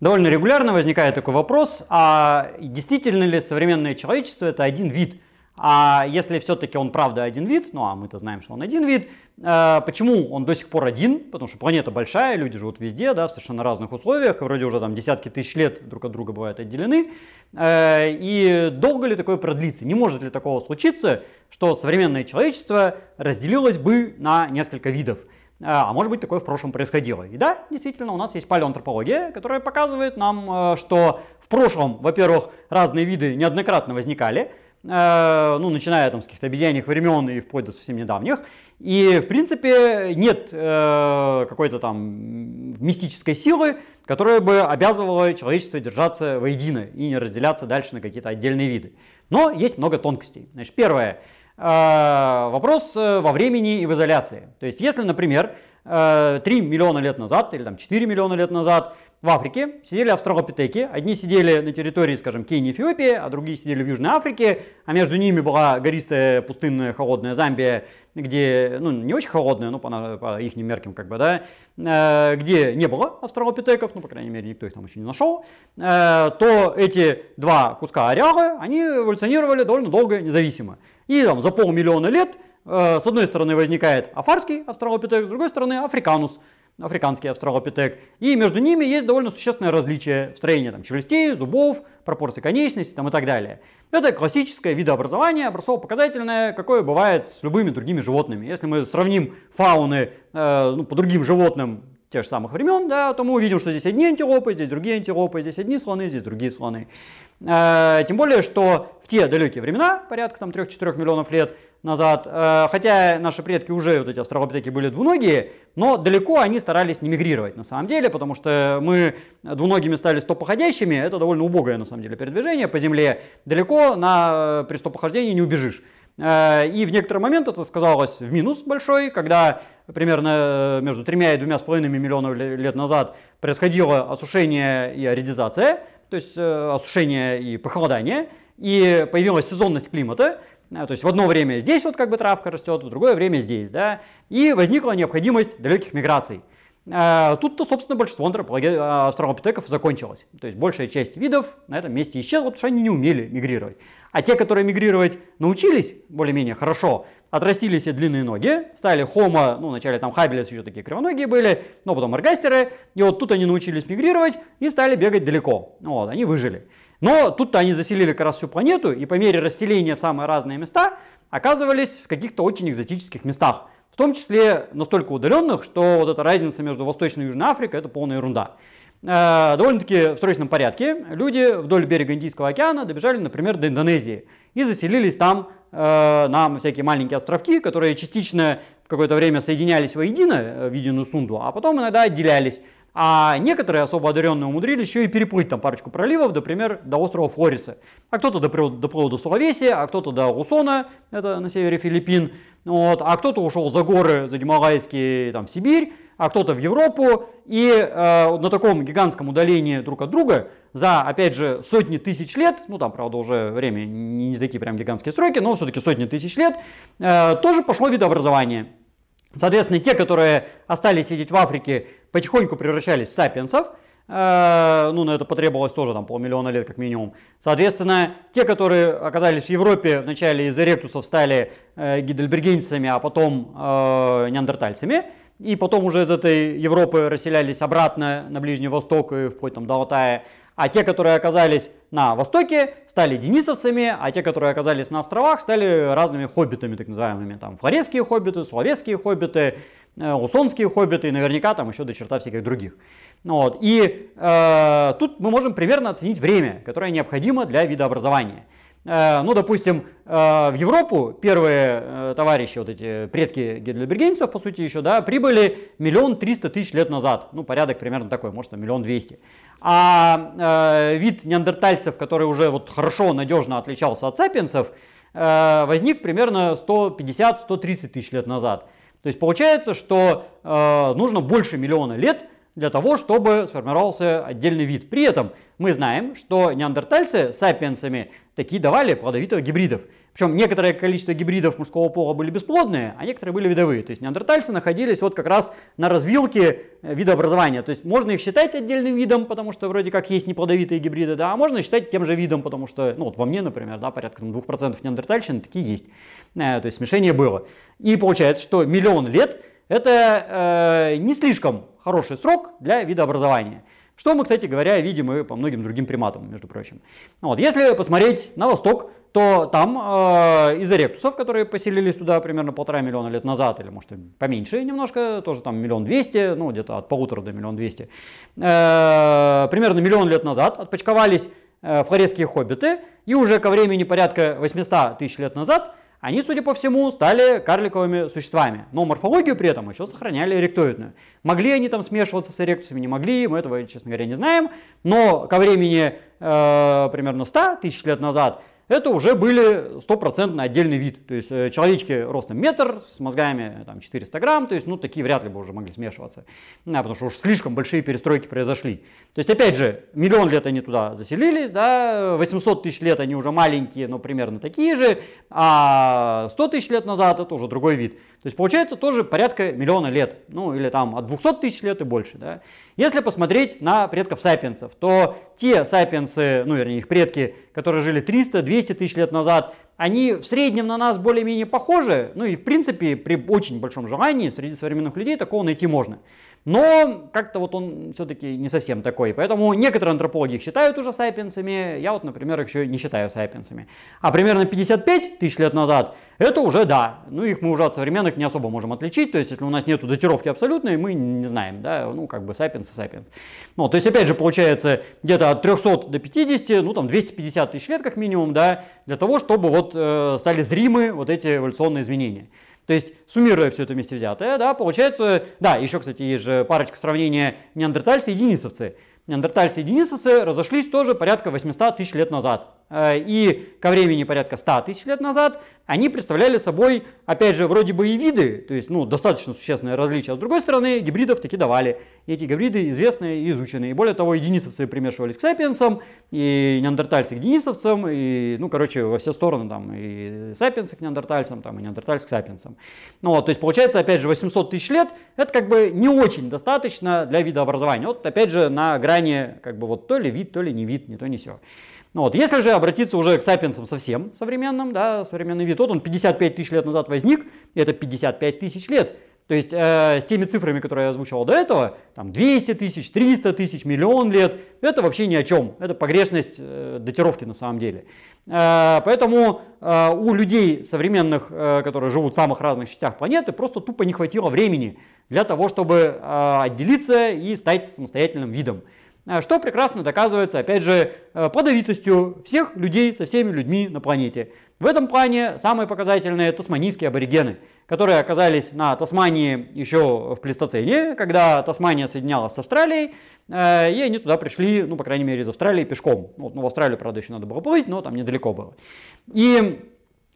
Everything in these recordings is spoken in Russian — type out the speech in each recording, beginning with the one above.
Довольно регулярно возникает такой вопрос, а действительно ли современное человечество это один вид? А если все-таки он правда один вид, ну а мы-то знаем, что он один вид, э, почему он до сих пор один? Потому что планета большая, люди живут везде, да, в совершенно разных условиях, вроде уже там десятки тысяч лет друг от друга бывают отделены. Э, и долго ли такое продлится? Не может ли такого случиться, что современное человечество разделилось бы на несколько видов? А, а может быть такое в прошлом происходило. И да, действительно, у нас есть палеоантропология, которая показывает нам, э, что в прошлом, во-первых, разные виды неоднократно возникали, э, ну, начиная там с каких-то обезьяньих времен и вплоть до совсем недавних. И, в принципе, нет э, какой-то там мистической силы, которая бы обязывала человечество держаться воедино и не разделяться дальше на какие-то отдельные виды. Но есть много тонкостей. Значит, первое – вопрос э, во времени и в изоляции. То есть, если, например, 3 э, миллиона лет назад или там 4 миллиона лет назад в Африке сидели австралопитеки. Одни сидели на территории, скажем, Кении, Эфиопии, а другие сидели в Южной Африке, а между ними была гористая, пустынная, холодная Замбия, где, ну, не очень холодная, но по, по их меркам, как бы, да, э, где не было австралопитеков, ну, по крайней мере, никто их там еще не нашел, то эти два куска ареала, они эволюционировали довольно долго независимо. И там за полмиллиона лет э, с одной стороны возникает афарский австралопитек, с другой стороны африканус африканский австралопитек. И между ними есть довольно существенное различие в строении там, челюстей, зубов, пропорции конечностей там, и так далее. Это классическое видообразование, образцово-показательное, какое бывает с любыми другими животными. Если мы сравним фауны э, ну, по другим животным тех же самых времен, да, то мы увидим, что здесь одни антилопы, здесь другие антилопы, здесь одни слоны, здесь другие слоны. Э, тем более, что в те далекие времена, порядка там 3-4 миллионов лет, назад, э, хотя наши предки уже, вот эти австралопитеки были двуногие, но далеко они старались не мигрировать на самом деле, потому что мы двуногими стали стопоходящими, это довольно убогое на самом деле передвижение по земле, далеко на, э, при стопохождении не убежишь. Э, и в некоторый момент это сказалось в минус большой, когда примерно между тремя и двумя с половиной миллионов лет назад происходило осушение и аредизация, то есть осушение и похолодание, и появилась сезонность климата, то есть в одно время здесь вот как бы травка растет, в другое время здесь, да, и возникла необходимость далеких миграций. А, тут-то, собственно, большинство австралопитеков закончилось. То есть большая часть видов на этом месте исчезла, потому что они не умели мигрировать. А те, которые мигрировать научились более-менее хорошо, отрастили себе длинные ноги, стали хомо, ну, вначале там хабилес еще такие кривоногие были, но потом аргастеры, и вот тут они научились мигрировать и стали бегать далеко. Вот, они выжили. Но тут-то они заселили как раз всю планету, и по мере расселения в самые разные места оказывались в каких-то очень экзотических местах. В том числе настолько удаленных, что вот эта разница между Восточной и Южной Африкой это полная ерунда. Э, довольно-таки в срочном порядке люди вдоль берега Индийского океана добежали, например, до Индонезии и заселились там э, на всякие маленькие островки, которые частично в какое-то время соединялись воедино э, в единую сунду, а потом иногда отделялись. А некоторые особо одаренные умудрились еще и переплыть там парочку проливов, например, до острова Флориса. А кто-то доплыл, доплыл до Сулавесия, а кто-то до Усона, это на севере Филиппин. Вот, а кто-то ушел за горы, за Гималайские, там, в Сибирь, а кто-то в Европу. И э, на таком гигантском удалении друг от друга за, опять же, сотни тысяч лет, ну там, правда, уже время не, не такие прям гигантские сроки, но все-таки сотни тысяч лет, э, тоже пошло видообразование. Соответственно, те, которые остались сидеть в Африке, потихоньку превращались в сапиенсов, э, ну, на это потребовалось тоже там полмиллиона лет как минимум. Соответственно, те, которые оказались в Европе, вначале из эректусов стали э, гидельбергенцами, а потом э, неандертальцами, и потом уже из этой Европы расселялись обратно на Ближний Восток и вплоть там до Алтая, а те, которые оказались на востоке, стали денисовцами, а те, которые оказались на островах, стали разными хоббитами, так называемыми. Там флорецкие хоббиты, словецкие хоббиты, э, хоббиты и наверняка там еще до черта всяких других. Вот. И э, тут мы можем примерно оценить время, которое необходимо для видообразования. Э, ну, допустим, э, в Европу первые э, товарищи, вот эти предки гейдельбергенцев, по сути, еще, да, прибыли миллион триста тысяч лет назад. Ну, порядок примерно такой, может, миллион двести. А вид неандертальцев, который уже вот хорошо, надежно отличался от сапиенсов, возник примерно 150-130 тысяч лет назад. То есть получается, что нужно больше миллиона лет для того, чтобы сформировался отдельный вид. При этом мы знаем, что неандертальцы с сапиенсами такие давали плодовитых гибридов. Причем некоторое количество гибридов мужского пола были бесплодные, а некоторые были видовые. То есть неандертальцы находились вот как раз на развилке э, видообразования. То есть можно их считать отдельным видом, потому что вроде как есть неплодовитые гибриды, да, а можно считать тем же видом, потому что, ну вот во мне, например, да, порядка 2% неандертальщины такие есть. Э, то есть смешение было. И получается, что миллион лет это э, не слишком хороший срок для видообразования. Что мы, кстати говоря, видим и по многим другим приматам, между прочим. Вот. Если посмотреть на восток, то там э, из ректусов, которые поселились туда примерно полтора миллиона лет назад, или может поменьше немножко, тоже там миллион двести, ну где-то от полутора до миллион двести, э, примерно миллион лет назад отпочковались э, флоресские хоббиты, и уже ко времени порядка 800 тысяч лет назад они, судя по всему, стали карликовыми существами, но морфологию при этом еще сохраняли эректоидную. Могли они там смешиваться с эректусами, не могли, мы этого, честно говоря, не знаем, но ко времени э, примерно 100 тысяч лет назад это уже были стопроцентно отдельный вид. То есть э, человечки ростом метр, с мозгами там, 400 грамм, то есть ну такие вряд ли бы уже могли смешиваться, да, потому что уж слишком большие перестройки произошли. То есть опять же, миллион лет они туда заселились, да, 800 тысяч лет они уже маленькие, но примерно такие же, а 100 тысяч лет назад это уже другой вид. То есть получается тоже порядка миллиона лет, ну или там от 200 тысяч лет и больше. Да. Если посмотреть на предков сапиенсов, то те сапиенсы, ну вернее их предки, которые жили 300-200 тысяч лет назад, они в среднем на нас более-менее похожи, ну и в принципе при очень большом желании среди современных людей такого найти можно. Но как-то вот он все-таки не совсем такой. Поэтому некоторые антропологи их считают уже сапиенсами, я вот, например, их еще не считаю сапиенсами. А примерно 55 тысяч лет назад это уже да. Ну их мы уже от современных не особо можем отличить. То есть если у нас нет датировки абсолютной, мы не знаем, да, ну как бы сапиенс и сапиенс. Ну, то есть опять же получается где-то от 300 до 50, ну там 250 тысяч лет как минимум, да, для того, чтобы вот э, стали зримы вот эти эволюционные изменения. То есть, суммируя все это вместе взятое, да, получается, да, еще, кстати, есть же парочка сравнения неандертальцы и денисовцы. Неандертальцы и денисовцы разошлись тоже порядка 800 тысяч лет назад. Э, и ко времени порядка 100 тысяч лет назад они представляли собой, опять же, вроде бы и виды, то есть, ну, достаточно существенное различие. А с другой стороны, гибридов таки давали. И эти гибриды известны и изучены. И более того, и денисовцы примешивались к сапиенсам, и неандертальцы к денисовцам, и, ну, короче, во все стороны там, и сапиенсы к неандертальцам, там, и неандертальцы к сапиенсам. Ну, вот, то есть, получается, опять же, 800 тысяч лет, это как бы не очень достаточно для видообразования. Вот, опять же, на грани, как бы, вот то ли вид, то ли не вид, не то, не все. Ну, вот. Если же обратиться уже к сапиенсам совсем современным, да, современный вид, вот он 55 тысяч лет назад возник, и это 55 тысяч лет. То есть э, с теми цифрами, которые я озвучивал до этого, там 200 тысяч, 300 тысяч, миллион лет, это вообще ни о чем. Это погрешность э, датировки на самом деле. Э, поэтому э, у людей современных, э, которые живут в самых разных частях планеты, просто тупо не хватило времени для того, чтобы э, отделиться и стать самостоятельным видом. А что прекрасно доказывается, опять же, э, плодовитостью всех людей со всеми людьми на планете. В этом плане самые показательные тасманийские аборигены, которые оказались на Тасмании еще в плейстоцене, когда Тасмания соединялась с Австралией, э, и они туда пришли, ну, по крайней мере, из Австралии пешком. Вот, ну, в Австралию, правда, еще надо было плыть, но там недалеко было. И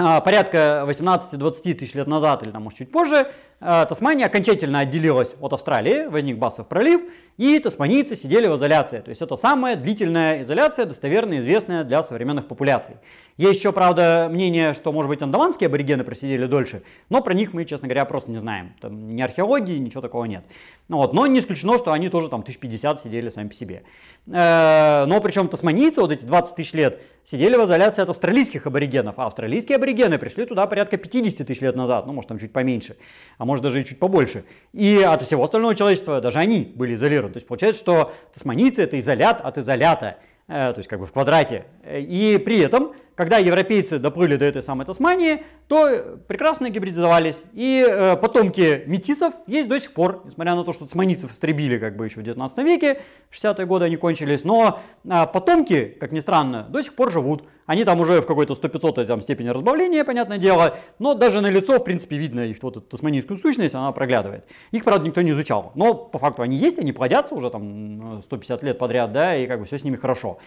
а, порядка 18-20 тысяч лет назад, или там, может, чуть позже, э, Тасмания окончательно отделилась от Австралии, возник Басов пролив, и тасманийцы сидели в изоляции. То есть это самая длительная изоляция, достоверно известная для современных популяций. Есть еще, правда, мнение, что, может быть, андаманские аборигены просидели дольше, но про них мы, честно говоря, просто не знаем. Там ни археологии, ничего такого нет. Ну, вот. Но не исключено, что они тоже там 1050 сидели сами по себе. Э, но причем тасманийцы, вот эти 20 тысяч лет, сидели в изоляции от австралийских аборигенов, а австралийские аборигены пришли туда порядка 50 тысяч лет назад, ну, может, там чуть поменьше, а может даже и чуть побольше. И от всего остального человечества даже они были изолированы то есть получается, что тасманийцы это изолят от изолята, э, то есть как бы в квадрате. И при этом когда европейцы доплыли до этой самой Тасмании, то прекрасно гибридизовались. И э, потомки метисов есть до сих пор, несмотря на то, что тасманийцев истребили как бы еще в 19 веке, 60-е годы они кончились, но э, потомки, как ни странно, до сих пор живут. Они там уже в какой-то 100-500 там, степени разбавления, понятное дело, но даже на лицо, в принципе, видно их вот эту тасманийскую сущность, она проглядывает. Их, правда, никто не изучал, но по факту они есть, они плодятся уже там 150 лет подряд, да, и как бы все с ними хорошо.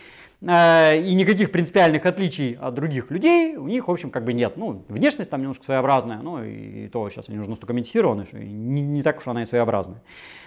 Э, и никаких принципиальных отличий от других людей у них, в общем, как бы нет. Ну, внешность там немножко своеобразная, ну и то сейчас они уже настолько монетизированы, что не, не так уж она и своеобразная.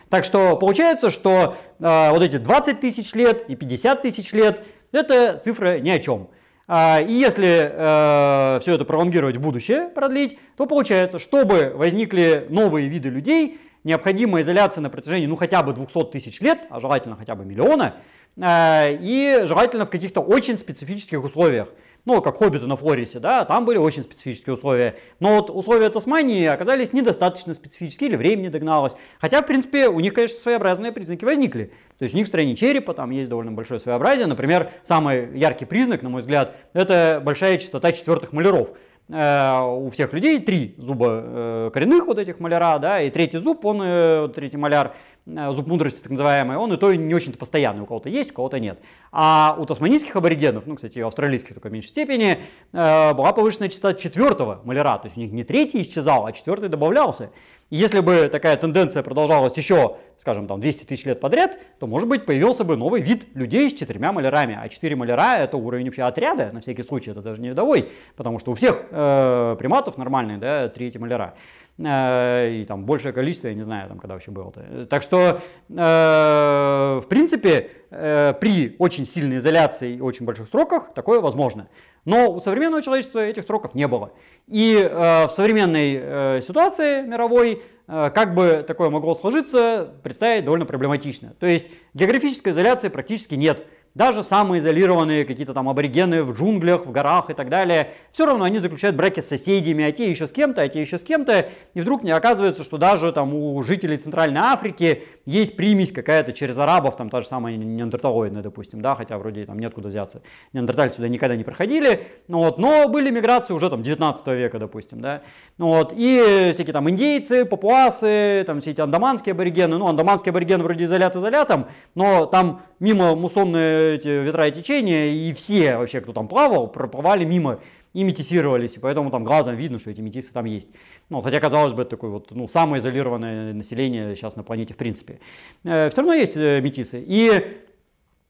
Так что получается, что э, вот эти 20 тысяч лет и 50 тысяч лет, это цифры ни о чем. А, и если э, все это пролонгировать в будущее, продлить, то получается, чтобы возникли новые виды людей, необходима изоляция на протяжении ну хотя бы 200 тысяч лет, а желательно хотя бы миллиона, и желательно в каких-то очень специфических условиях ну, как хоббиты на Флорисе, да, там были очень специфические условия. Но вот условия Тасмании оказались недостаточно специфические, или время не догналось. Хотя, в принципе, у них, конечно, своеобразные признаки возникли. То есть у них в строении черепа там есть довольно большое своеобразие. Например, самый яркий признак, на мой взгляд, это большая частота четвертых маляров. Э, у всех людей три зуба э, коренных вот этих маляра, да, и третий зуб, он, э, третий маляр, зуб мудрости так называемый, он и то не очень-то постоянный, у кого-то есть, у кого-то нет. А у тасманийских аборигенов, ну, кстати, и у австралийских только в меньшей степени, была повышенная частота четвертого маляра, то есть у них не третий исчезал, а четвертый добавлялся. Если бы такая тенденция продолжалась еще, скажем, там 200 тысяч лет подряд, то, может быть, появился бы новый вид людей с четырьмя малярами. А четыре маляра – это уровень вообще отряда, на всякий случай, это даже не видовой, потому что у всех э, приматов нормальные, да, три эти маляра. Э, и там большее количество, я не знаю, там, когда вообще было-то. Так что, э, в принципе, э, при очень сильной изоляции и очень больших сроках такое возможно. Но у современного человечества этих сроков не было. И в современной ситуации мировой, как бы такое могло сложиться, представить довольно проблематично. То есть географической изоляции практически нет. Даже самые изолированные какие-то там аборигены в джунглях, в горах и так далее, все равно они заключают браки с соседями, а те еще с кем-то, а те еще с кем-то. И вдруг не оказывается, что даже там у жителей Центральной Африки есть примесь какая-то через арабов, там та же самая неандерталоидная, допустим, да, хотя вроде там неоткуда взяться. Неандертальцы сюда никогда не проходили, ну, вот, но были миграции уже там 19 века, допустим, да. Ну, вот, и всякие там индейцы, папуасы, там все эти андаманские аборигены, ну, андаманские аборигены вроде изолят изолятом, но там мимо муссонные эти ветра и течения, и все вообще, кто там плавал, проплывали мимо и метисировались, и поэтому там глазом видно, что эти метисы там есть. Ну, хотя, казалось бы, это такое вот, ну, самое изолированное население сейчас на планете в принципе. Э, все равно есть э, метисы. И э,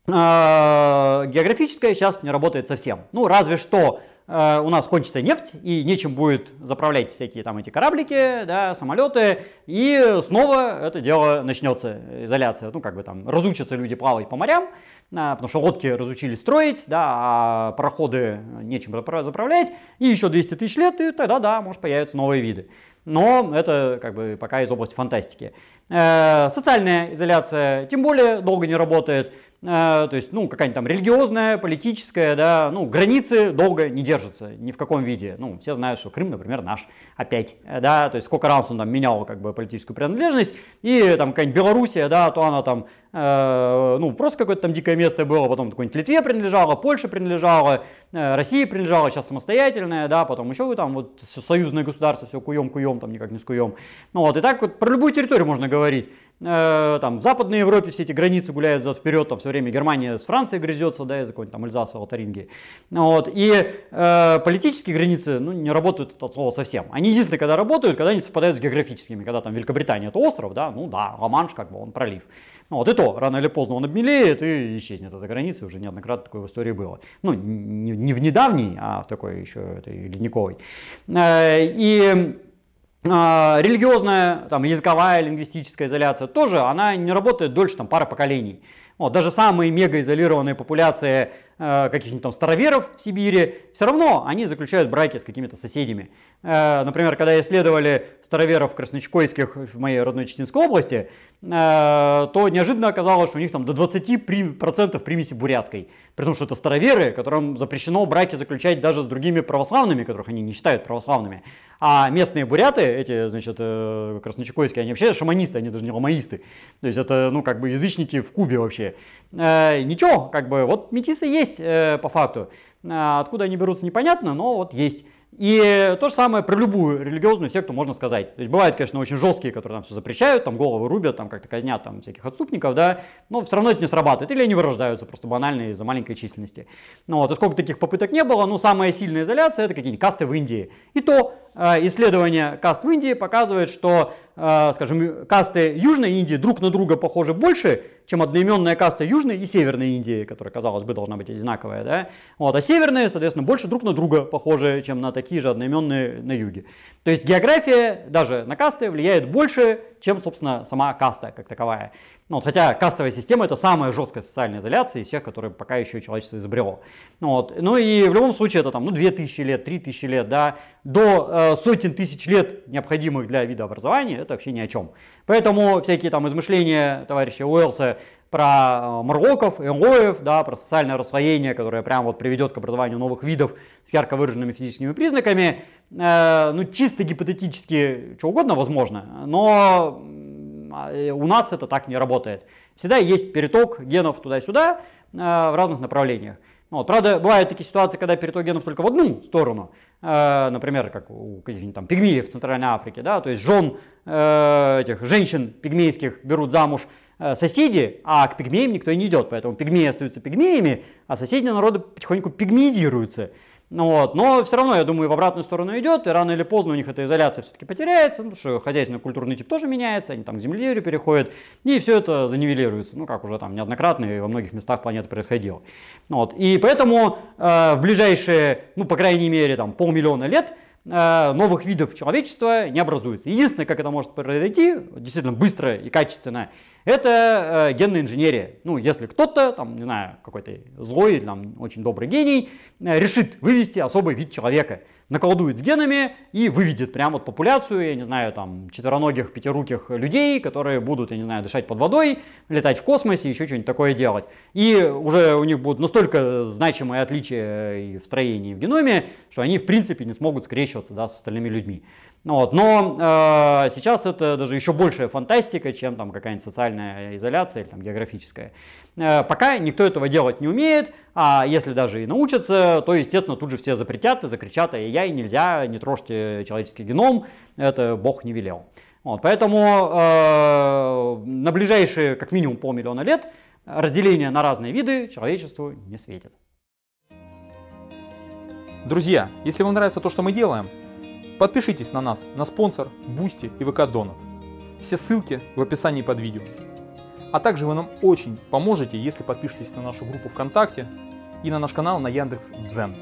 географическое сейчас не работает совсем. Ну, разве что Э, у нас кончится нефть, и нечем будет заправлять всякие там эти кораблики, да, самолеты, и снова это дело начнется, изоляция, ну, как бы там, разучатся люди плавать по морям, а, потому что лодки разучились строить, да, а пароходы нечем заправлять, и еще 200 тысяч лет, и тогда, да, может появятся новые виды. Но это как бы пока из области фантастики. Э, социальная изоляция тем более долго не работает. Э, то есть, ну, какая-нибудь там религиозная, политическая, да, ну, границы долго не держатся ни в каком виде. Ну, все знают, что Крым, например, наш опять, да, то есть сколько раз он там менял как бы политическую принадлежность, и там какая-нибудь Белоруссия, да, то она там, э, ну, просто какое-то там дикое место было, потом какой-нибудь Литве принадлежала, Польше принадлежала, э, России принадлежала, сейчас самостоятельная, да, потом еще там вот союзное государство, все куем-куем, там никак не скуем. Ну вот, и так вот про любую территорию можно говорить. Э, там, в Западной Европе все эти границы гуляют за вперед, там все время Германия с Францией грызется, да, из-за какой-нибудь там Эльзаса, Лотарингии. Вот, и э, политические границы, ну, не работают от слова совсем. Они единственные, когда работают, когда они совпадают с географическими, когда там Великобритания это остров, да, ну да, Ла-Манш, как бы он пролив. Ну, вот и то, рано или поздно он обмелеет и исчезнет эта граница, уже неоднократно такое в истории было. Ну, не, не в недавней, а в такой еще этой ледниковой. Э, и религиозная, там, языковая, лингвистическая изоляция тоже, она не работает дольше там, пары поколений. Вот, даже самые мегаизолированные популяции каких-нибудь там староверов в Сибири, все равно они заключают браки с какими-то соседями. Э, например, когда исследовали староверов красночкойских в моей родной Читинской области, э, то неожиданно оказалось, что у них там до 20% примеси бурятской. При том, что это староверы, которым запрещено браки заключать даже с другими православными, которых они не считают православными. А местные буряты, эти, значит, э, красночекойские, они вообще шаманисты, они даже не ламаисты. То есть это, ну, как бы язычники в Кубе вообще. Э, ничего, как бы, вот метисы есть э, по факту. Э, откуда они берутся, непонятно, но вот есть. И то же самое про любую религиозную секту можно сказать. То есть бывают, конечно, очень жесткие, которые там все запрещают, там головы рубят, там как-то казнят там всяких отступников, да, но все равно это не срабатывает. Или они вырождаются просто банально из-за маленькой численности. Ну вот, и сколько таких попыток не было, ну самая сильная изоляция это какие-нибудь касты в Индии. И то э, исследование каст в Индии показывает, что, э, скажем, касты Южной Индии друг на друга похожи больше, чем одноименная каста Южной и Северной Индии, которая, казалось бы, должна быть одинаковая. Да? Вот, а северные, соответственно, больше друг на друга похожи, чем на такие же одноименные на юге. То есть география даже на касты влияет больше, чем, собственно, сама каста как таковая. Ну, вот, хотя кастовая система это самая жесткая социальная изоляция из всех, которые пока еще человечество изобрело. Ну, вот. ну и в любом случае это там, ну, 2000 лет, 3000 лет, да, до э, сотен тысяч лет необходимых для вида образования, это вообще ни о чем. Поэтому всякие там измышления товарища Уэллса про э, морлоков, элоев, да, про социальное расслоение, которое прямо вот приведет к образованию новых видов с ярко выраженными физическими признаками, ну, чисто гипотетически, что угодно возможно, но а, э, у нас это так не работает. Всегда есть переток генов туда-сюда э, в разных направлениях. Вот. Правда, бывают такие ситуации, когда переток генов только в одну сторону, э, например, как у каких-нибудь там пигмеев в Центральной Африке, да, то есть жен этих женщин пигмейских берут замуж соседи, а к пигмеям никто и не идет, поэтому пигмеи остаются пигмеями, а соседние народы потихоньку пигмеизируются. Ну вот. Но все равно, я думаю, в обратную сторону идет, и рано или поздно у них эта изоляция все-таки потеряется, потому что хозяйственно-культурный тип тоже меняется, они там к земледелию переходят, и все это занивелируется, ну как уже там неоднократно и во многих местах планеты происходило. Ну вот. И поэтому э, в ближайшие, ну по крайней мере, там полмиллиона лет новых видов человечества не образуется. Единственное, как это может произойти, действительно быстро и качественно, это э, генная инженерия. Ну, если кто-то, там, не знаю, какой-то злой, там, очень добрый гений, э, решит вывести особый вид человека, наколдует с генами и выведет прям вот популяцию, я не знаю, там, четвероногих, пятируких людей, которые будут, я не знаю, дышать под водой, летать в космосе, еще что-нибудь такое делать. И уже у них будут настолько значимые отличия и в строении, и в геноме, что они, в принципе, не смогут скрещиваться да, с остальными людьми. Ну вот. Но э, сейчас это даже еще большая фантастика, чем там какая-нибудь социальная изоляция или там, географическая. Э, пока никто этого делать не умеет, а если даже и научатся, то, естественно, тут же все запретят и закричат, ай-яй, нельзя, не трожьте человеческий геном, это Бог не велел. Вот, поэтому э, на ближайшие как минимум полмиллиона лет разделение на разные виды человечеству не светит. Друзья, если вам нравится то, что мы делаем, Подпишитесь на нас на Sponsr, Boosty и ВК Донат. Все ссылки в описании под видео. А также вы нам очень поможете, если подпишетесь на нашу группу ВКонтакте и на наш канал на Яндекс Дзен.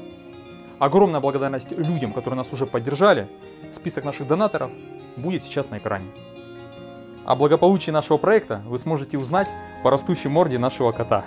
Огромная благодарность людям, которые нас уже поддержали. Список наших донаторов будет сейчас на экране. О благополучии нашего проекта вы сможете узнать по растущей морде нашего кота.